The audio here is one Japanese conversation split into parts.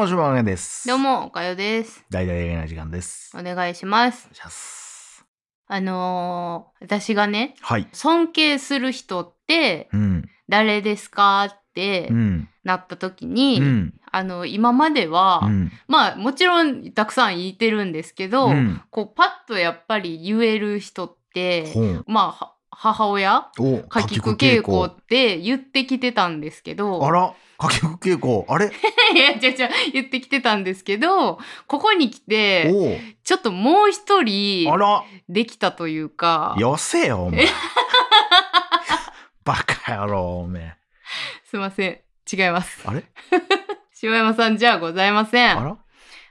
も、しばです。どう。も、おかよです。大々的な時間です。お願いします。お願いします。あのー私がね、はい。尊敬する人ってうん。誰ですかってうん。なった時に、うん。あの、今までは、うん。まあ、もちろんたくさん言ってるんですけど、うんこう、パッとやっぱり言える人って。まあは、母親お、かきく稽古って言ってきてたんですけど、あら、かきく稽古。あれ？いや、じゃじゃ言ってきてたんですけど、ここに来て、おちょっともう一人あら、できたというか、よせよ、お前。バカ野郎、おめえ。すいません。違います。あれ？柴山さんじゃございません。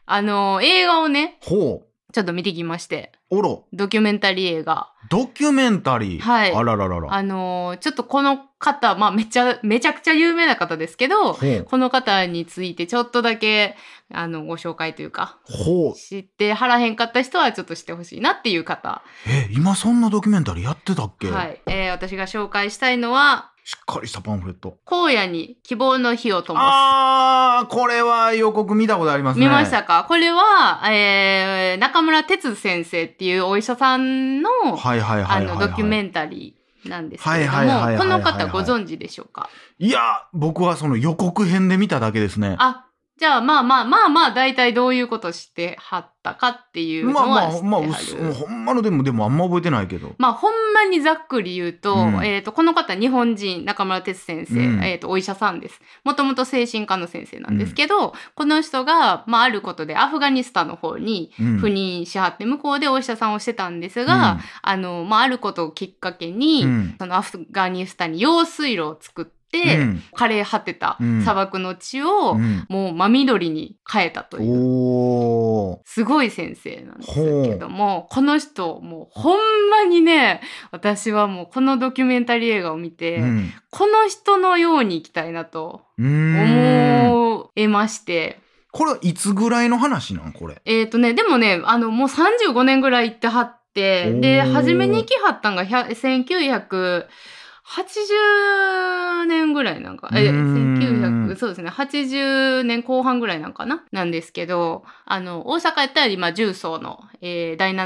あの、映画をね、ほう。ちょっと見てきまして、おろ。ドキュメンタリー映画。ドキュメンタリー。はいあらららら。あの、ちょっとこの方、まあめちゃ、めちゃくちゃ有名な方ですけど。この方についてちょっとだけ、あの、ご紹介というか、ほう。知ってはらへんかった人はちょっとしてほしいなっていう方。え、今そんなドキュメンタリーやってたっけ？はい。えー私が紹介したいのは、しっかりしたパンフレット。荒野に希望の火を灯す。あー、これは予告見たことありますね。見ましたか？これは、えー中村哲先生っていうお医者さんの、はいはいはい。あの、ドキュメンタリーなんですけれども、はいこの方ご存知でしょうか？いや、僕はその予告編で見ただけですね。あ、じゃあまあまあまあまあ、大体どういうことしてはったかっていうのまあまあ。まあ、ほんまのでも、でもあんま覚えてないけど。まあ、ほんまにざっくり言うと、うんえっ、と、この方、日本人、中村哲先生、うんえっ、と、お医者さんです。もともと精神科の先生なんですけど、この人が、まあ、あることでアフガニスタンの方にうん赴任しはって、向こうでお医者さんをしてたんですが、あの、まあ、あることをきっかけに、うんそのアフガニスタンに用水路を作って、うん枯れ果てたうん砂漠の地を、うんもう真緑に変えたという。すごい先生なんですけども、この人、もうほんまにね、私はもうこのドキュメンタリー映画を見て、うん。この人のように生きたいなと。思えまして、これはいつぐらいの話なん？これ。えっ、とね、でもね、あの、もう35年ぐらい行ってはって、で、初めに行きはったんが100 1980年ぐらいなんか、え、うーん1900、そうですね、80年後半ぐらいなんかな？なんですけど、あの、大阪やったら今、重曹の、えー第7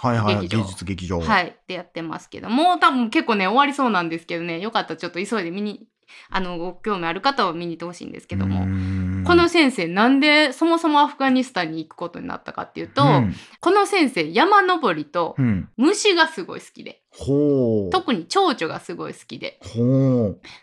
はいはい。芸術劇場。。はいい、でやってますけど、もう多分結構ね、終わりそうなんですけどね、よかったらちょっと急いで見に、あの、ご興味ある方は見に行ってほしいんですけども、この先生なんでそもそもアフガニスタンに行くことになったかっていうと、うん。この先生山登りとうん。虫がすごい好きで、ほう。特に蝶々がすごい好きで。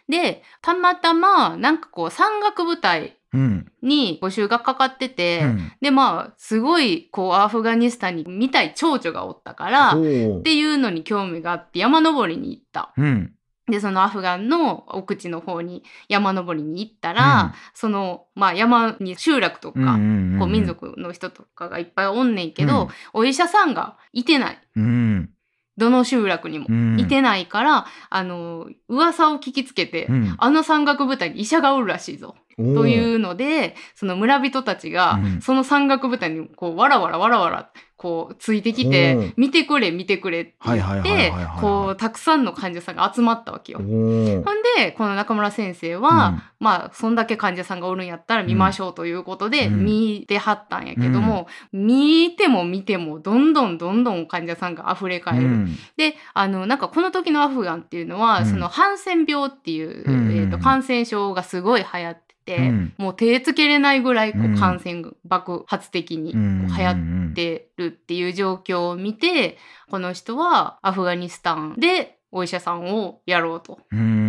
で、たまたまなんかこう山岳部隊うん。に募集がかかってて、うん。でまあすごいこうアフガニスタンに見たい蝶々がおったから、ほっう。ていうのに興味があって山登りに行った。うん。で、そのアフガンの奥地の方に山登りに行ったら、うんその、まあ山に集落とか、うんうんうんこう民。族の人とかがいっぱいおんねんけど、うんお医者さんがいてない。うん。どの集落にも。うん。いてないから、あの、噂を聞きつけて、うん。あの山岳部隊に医者がおるらしいぞ。というので、その村人たちがうん、その山岳部隊にこう、わらわらわらわら、こう、ついてきて、見てくれ、見てくれって言ってたくさんの患者さんが集まったわけよ。ほんで、この中村先生は、まあ、そんだけ患者さんがおるんやったら見ましょうということで、うん。見てはったんやけども、見ても見ても、どんどんどんどん患者さんが溢れう返る。ん。で、あの、なんかこの時のアフガンっていうのは、うん。そのハンセン病っていう、うんえーと感染症がすごい流行ってて、うんもう手つけれないぐらいこうんう感染が爆発的に流行ってるっていう状況を見て、この人はアフガニスタンでお医者さんをやろうと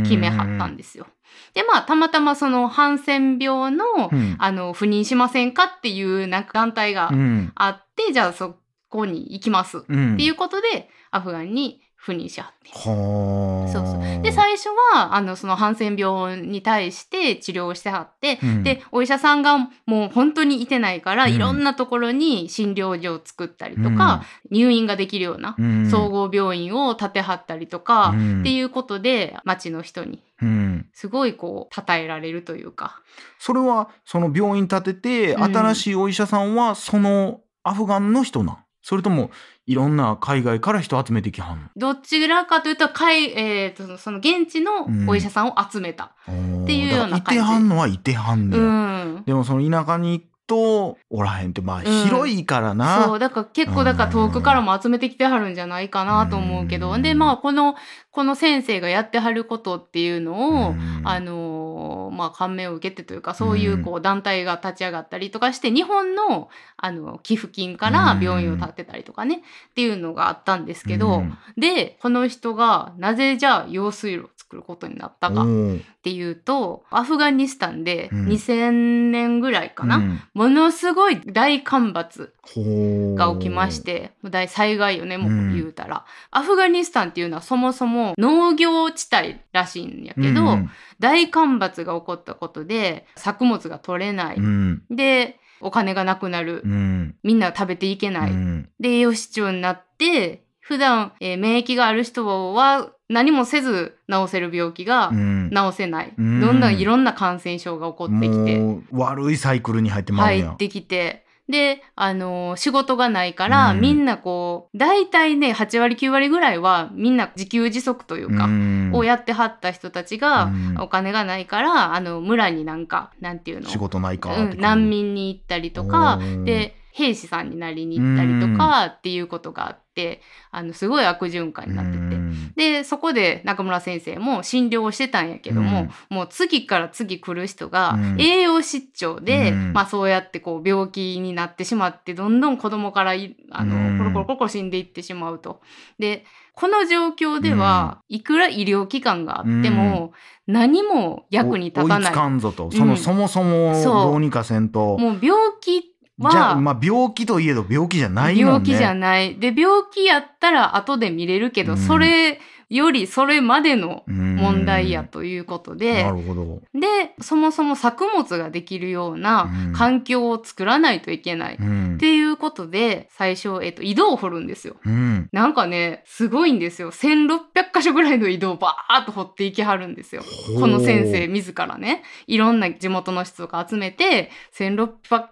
決めはったんですよ。でまあたまたまそのハンセン病の,、うん。あの赴任しませんかっていうなんか団体がうん。あって、じゃあそこに行きますっうん。ていうことでアフガンに赴任しはって。はあ。そうそう。で最初はあのそのハンセン病に対して治療をしてはって、うん。でお医者さんがもう本当にいてないから、うん。いろんなところに診療所を作ったりとか、入院ができるようなうん。総合病院を建てはったりとか、うん。っていうことで町の人にうん。すごいこう称えられるというか。それはその病院建ててうん。新しいお医者さんはそのアフガンの人なん？それともいろんな海外から人集めてきはんどちらかというと海、えー、とその現地のお医者さんを集めた。のっていうような感じ。いてはんのはいてはんねうや、ん。でもその田舎に行くとおらへんってまあん。広いからな、そう。だから結構だから遠くからも集めてきてはるんじゃないかなと思うけど、うん。でまあこのこの先生がやってはることっていうのを、うん。あのーまあ感銘を受けてというかそういうこう団体が立ち上がったりとかして日本のあの寄付金から病院を建てたりとかね、っていうのがあったんですけど、うん。でこの人がなぜじゃあ用水路を作ることになったかっていうとアフガニスタンでうん。2000年ぐらいかな、うん。ものすごい大干ばつが起きまして大災害よねもうん。う言うたら、アフガニスタンっていうのはそもそも農業地帯らしいんやけど、うん。大干ばつが起こったことで作物が取れない、うん。でお金がなくなる、うん。みんな食べていけない、うん。で栄養失調になって普段、えー免疫がある人は何もせず治せる病気がうん。治せない、うん。どんどんいろんな感染症が起こってきて。もう悪いサイクルに入ってまうん。や入ってきて。で、あのー仕事がないから、うん。みんなこう大体ね8割9割ぐらいはみんな自給自足というか、うん。をやってはった人たちが、うん。お金がないからあの村になんかなんていうの？仕事ないかうん、難民に行ったりとかで兵士さんになりに行ったりとかっていうことがあってあのすごい悪循環になってて。うん。でそこで中村先生も診療をしてたんやけども、もう次から次来る人がうん。栄養失調で、うん。まあ、そうやってこう病気になってしまってどんどん子供からいあの、うん。コロコロコロコロ死んでいってしまうと。でこの状況では、いくら医療機関があっても、何も役に立たない。追いつかんぞと。その、うん。そもそもどうにかせんと。もう病気はじゃあまあ病気といえど病気じゃないもんね病気じゃない。で病気やったら後で見れるけど、うんそれよりそれまでのうん。問題やということで、なるほど、でそもそも作物ができるようなうん。環境を作らないといけない。うん。っていうことで最初、えっと、井戸を掘るんですよ。うん。なんかねすごいんですよ。1600箇所ぐらいの井戸をバーッと掘っていきはるんですよ。この先生自らね。いろんな地元の人とか集めて1600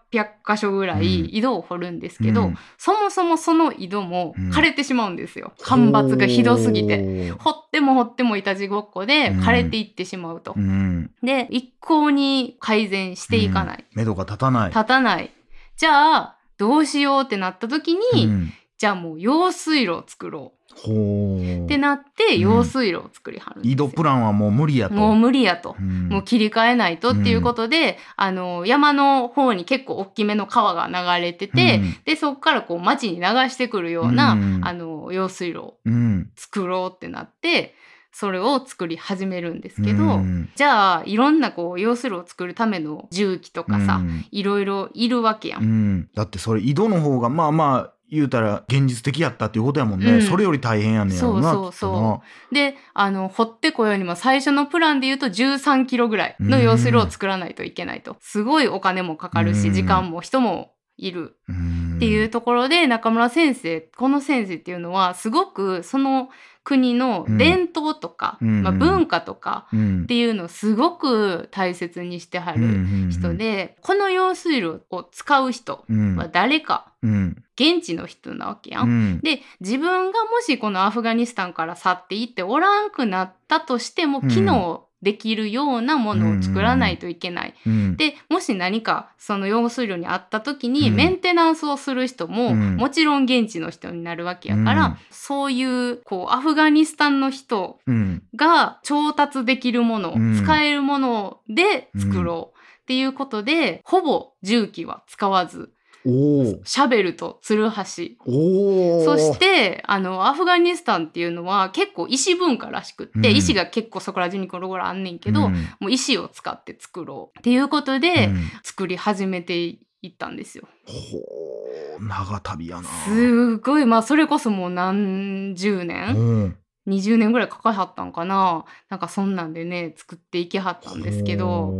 箇所ぐらい井戸を掘るんですけど、うん。そもそもその井戸もうん。枯れてしまうんですよ。干ばつがひどすぎて。ほ掘っても掘ってもいたちごっこでうん。枯れていってしまうと。ううん。で一向に改善していかない、目処が立たない。立たない。じゃあどうしようってなった時に、うん。じゃあもう用水路を作ろうってなってうん。用水路を作りはるんですよ。井戸プランはもう無理やと。もう無理やと。うん。もう切り替えないとっていうことで、あの山の方に結構大きめの川が流れてて、うん。でそこからこう町に流してくるような、うん。あの用水路をうん。作ろうってなってそれを作り始めるんですけど、うん。じゃあいろんなこう用水路を作るための重機とかさ、うん。いろいろいるわけやん。うん。だってそれ井戸の方がまあまあ言うたら現実的やったっていうことやもんね、うん。それより大変やねんやろなそうそうそう。であの掘ってこようにも最初のプランで言うと13キロぐらいの用水路を作らないといけないと。すごいお金もかかるし、うん。時間も人もいる。うん。っていうところで中村先生この先生っていうのはすごくその国の伝統とか、うんまあ、文化とかうん。っていうのをすごく大切にしてはる人で、この用水路を使う人うん。は誰かうん。現地の人なわけやん。うん。で自分がもしこのアフガニスタンから去っていっておらんくなったとしてもうん。機能できるようなものを作らないといけない。うん。でもし何かその用水路にあった時にうん。メンテナンスをする人も、うん。もちろん現地の人になるわけやから、うん。そういうこうアフガニスタンの人うん。が調達できるもの、うん。使えるもので作ろう。っていうことで、ほぼ重機は使わずシャベルとツルハシ。そしてあのアフガニスタンっていうのは結構石文化らしくって、うん。石が結構そこら中にゴロゴロあんねんけど、うん。もう石を使って作ろうっていうことで、うん。作り始めていったんですよ。長旅やな。すごい。まあそれこそもう何十年、うん20年ぐらいかかりはったんかな。なんかそんなんでね作っていきはったんですけど。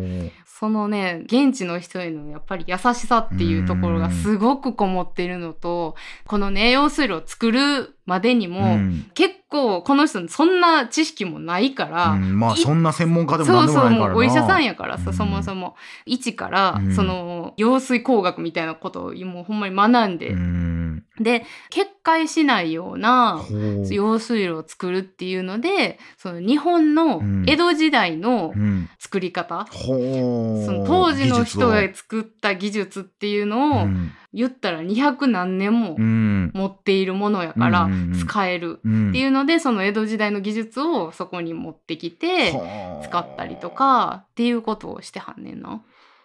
そのね現地の人へのやっぱり優しさっていうところがすごくこもってるのとこのね用水路を作るまでにも、うん。結構この人そんな知識もないから、うん。まあいそんな専門家でもなんでそうそうお医者さんやからさ、うん。そもそも。一から、うん。その羊水工学みたいなことをもうほんまに学んで、うん。で決壊しないような用水路を作るっていうのでその日本のうん。江戸時代のうん。作り方。その当時の人が作った技術っていうをのを、うん言ったら200何年もうん。持っているものやから使えるうん。っていうのでその江戸時代の技術をそこに持ってきてはあ使ったりと。かっていうことをしてはんねんな。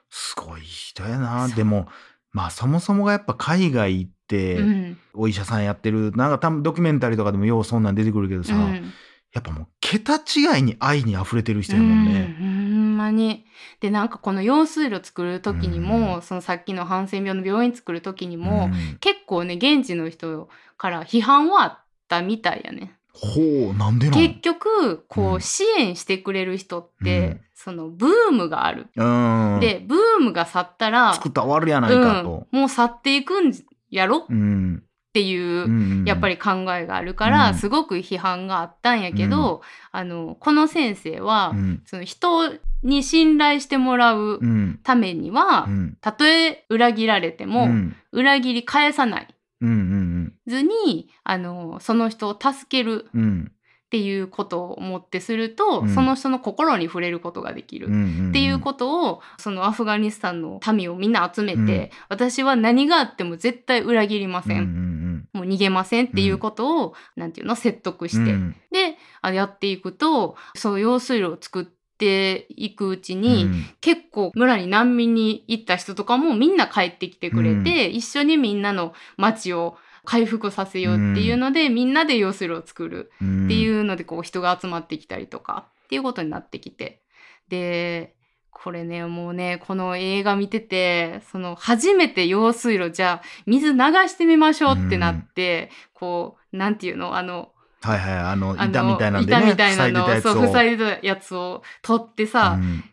すごい人やな。でも、まあそもそもがやっぱ海外行って、うんお医者さんやってる、なんか多分ドキュメンタリーとかでもようそんなん出てくるけどさ、うんやっぱもう桁違いに愛に溢れてる人やもんね。うん、まに。でなんかこの用水路作る時にも、そのさっきのハンセン病の病院作る時にも、うん結構ね現地の人から批判はあったみたいやね。ほう、なんでなん？結局こうんう支援してくれる人って、うんそのブームがある。うん。でブームが去ったら作ったら終わるやないかと。うん、もう去っていくんやろ？っうん。ていう、うんやっぱり考えがあるから、うんすごく批判があったんやけど、あのこの先生は、うん。その人に信頼してもらううん。ためには、うん。たとえ裏切られても、うん。裏切り返さないうん。うん。ずにあのその人を助けるうん。っていうことをもってすると、うんその人の心に触れることができる。うん。っていうことをそのアフガニスタンの民をみんな集めて、うん私は何があっても絶対裏切りません、うん。うん。もう逃げませんっていうことを、なんていうの説得して、うん。であやっていくとそう用水路を作っていくうちに、うん。結構村に難民に行った人とかもみんな帰ってきてくれて、一緒にみんなの町を回復させようっていうので、みんなで用水路を作るうんっていうのでこう人が集まってきたりとかっていうことになってきて。でこれねもうねこの映画見ててその初めて用水路じゃあ水流してみましょうってなって、こうなんていうのあのはいはい、あの、板みたいなんでね。板みたいなの塞いでたやつをそう塞いでたやつを取ってさ、うん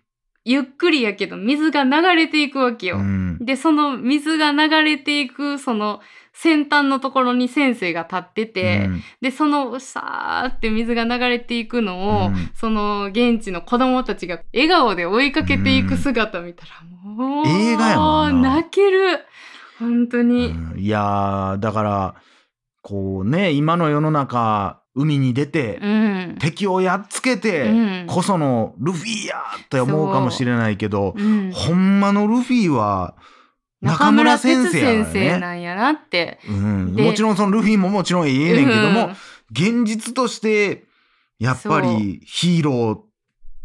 ゆっくりやけど水が流れていくわけよ。うんでその水が流れていくその先端のところに先生が立ってて、うん。でそのさーって水が流れていくのを、うん。その現地の子供たちが笑顔で追いかけていく姿見たら、もう映画やもんな。泣ける。本当に、うん。いやーだからこうね今の世の中海に出て、うん。敵をやっつけて、うん。こそのルフィやって思うかもしれないけど、うん。ほんまのルフィは中村先生なんやなって。うん、でもちろんそのルフィももちろんええねんけども、うん。現実としてやっぱりヒーローっ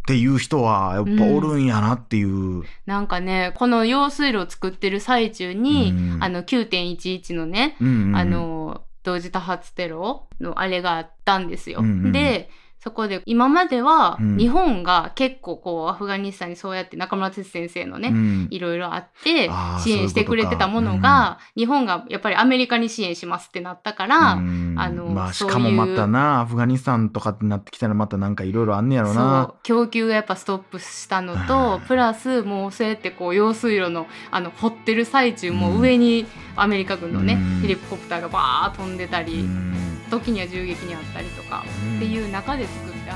ていう人はやっぱおるんやなっていう。なんかねこの用水路を作ってる最中に、うん。あの9.11のね、うんうんあの同時多発テロのあれがあったんですよ。うんうん。でそこで今まではうん。日本が結構こうアフガニスタンにそうやって中村哲先生のね、うん。いろいろあって支援してくれてたものが日本がやっぱりアメリカに支援しますってなったから、うん。あのまあしかもまたなアフガニスタンとかってなってきたらまたなんかいろいろあんねやろそなう。供給がやっぱストップしたのと、うんプラスもうそうやってこう用水路のあの掘ってる最中も上にアメリカ軍のね、うん。ヘリコプターがバーッ飛んでたり、うん時には銃撃にあったりとか、っていう中で作って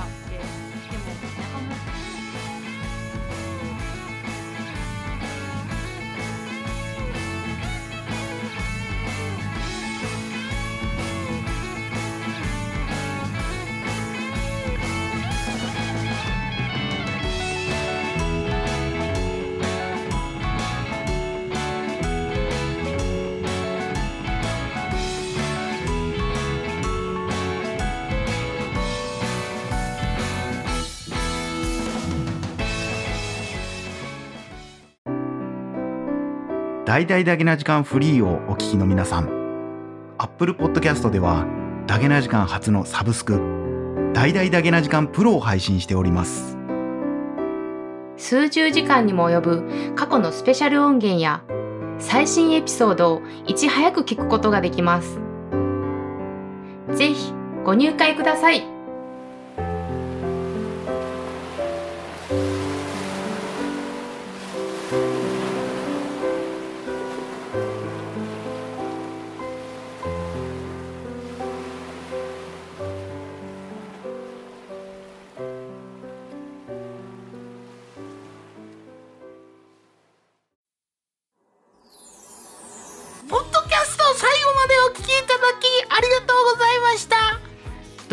大々だけな時間フリーをお聞きの皆さん Apple Podcast ではだけな時間初のサブスク大々だけな時間プロを配信しております数十時間にも及ぶ過去のスペシャル音源や最新エピソードをいち早く聞くことができます。ぜひご入会ください。